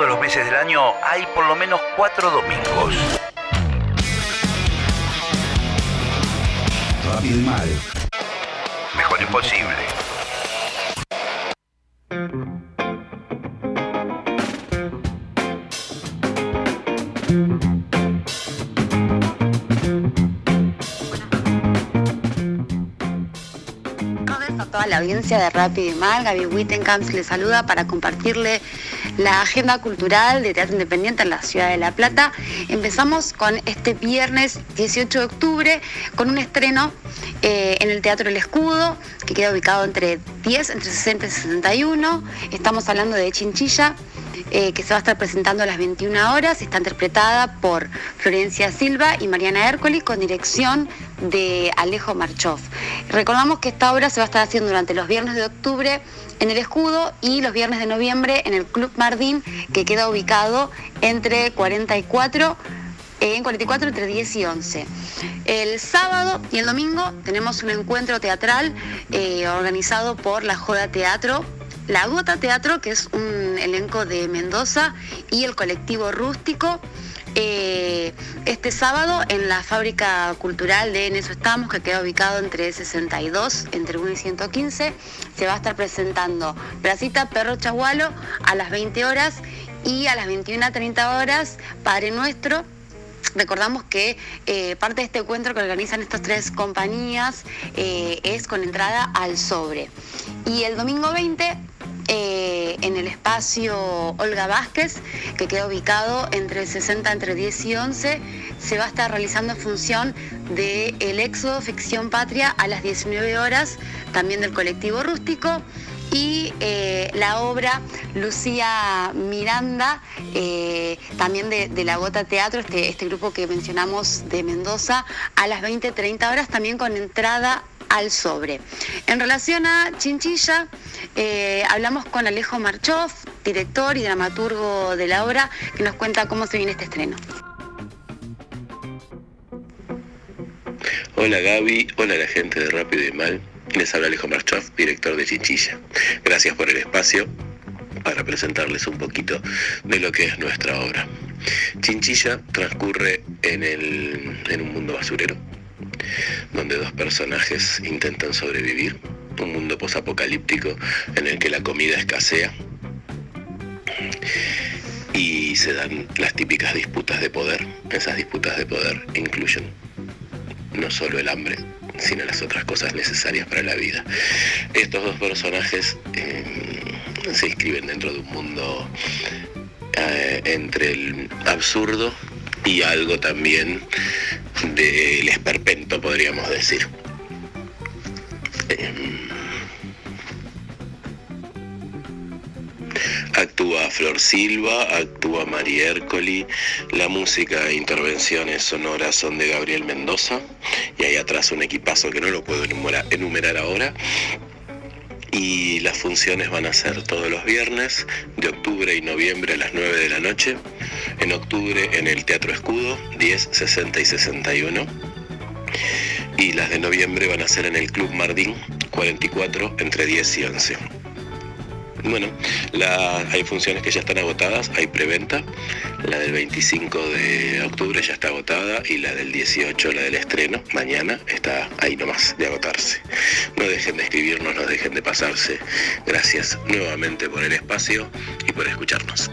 todos los meses del año hay por lo menos cuatro domingos. Rápido y mal. Mejor imposible. toda la audiencia de Rápido y Mal. Gaby Wittenkamp les saluda para compartirle la agenda cultural de Teatro Independiente en la ciudad de La Plata. Empezamos con este viernes 18 de octubre con un estreno eh, en el Teatro El Escudo, que queda ubicado entre 10, entre 60 y 61. Estamos hablando de Chinchilla. Eh, que se va a estar presentando a las 21 horas. Está interpretada por Florencia Silva y Mariana Hércoli con dirección de Alejo Marchov. Recordamos que esta obra se va a estar haciendo durante los viernes de octubre en el Escudo y los viernes de noviembre en el Club Mardín, que queda ubicado entre 44 eh, en 44 entre 10 y 11. El sábado y el domingo tenemos un encuentro teatral eh, organizado por la Joda Teatro la Gota Teatro, que es un elenco de Mendoza, y el colectivo rústico. Eh, este sábado en la fábrica cultural de En eso estamos, que queda ubicado entre 62, entre 1 y 115, se va a estar presentando Placita Perro Chagualo a las 20 horas y a las 21 a 30 horas Padre Nuestro. Recordamos que eh, parte de este encuentro que organizan estas tres compañías eh, es con entrada al sobre. Y el domingo 20 eh, en el espacio Olga Vázquez, que queda ubicado entre 60, entre 10 y 11, se va a estar realizando en función de El Éxodo Ficción Patria a las 19 horas, también del colectivo rústico. Y eh, la obra Lucía Miranda, eh, también de, La Gota Teatro, este, este grupo que mencionamos de Mendoza, a las 20-30 horas, también con entrada al sobre. En relación a Chinchilla, eh, hablamos con Alejo Marchov, director y dramaturgo de la obra, que nos cuenta cómo se viene este estreno. Hola Gaby, hola la gente de Rápido y Mal. Les habla Alejo Marchov, director de Chinchilla. Gracias por el espacio para presentarles un poquito de lo que es nuestra obra. Chinchilla transcurre en, en un mundo basurero, donde dos personajes intentan sobrevivir, un mundo posapocalíptico en el que la comida escasea y se dan las típicas disputas de poder. Esas disputas de poder incluyen no solo el hambre, sino las otras cosas necesarias para la vida. Estos dos personajes eh, se inscriben dentro de un mundo eh, entre el absurdo y algo también del esperpento, podríamos decir. Em, actúa Flor Silva, actúa María Ercoli, la música e intervenciones sonoras son de Gabriel Mendoza y hay atrás un equipazo que no lo puedo enumerar ahora y las funciones van a ser todos los viernes de octubre y noviembre a las 9 de la noche. En octubre en el Teatro Escudo, 10, 60 y 61. Y las de noviembre van a ser en el Club Mardín, 44, entre 10 y 11. Bueno, hay funciones que ya están agotadas, hay preventa. La del 25 de octubre ya está agotada y la del 18, la del estreno, mañana, está ahí nomás de agotarse. No dejen de escribirnos, no dejen de pasarse. Gracias nuevamente por el espacio y por escucharnos.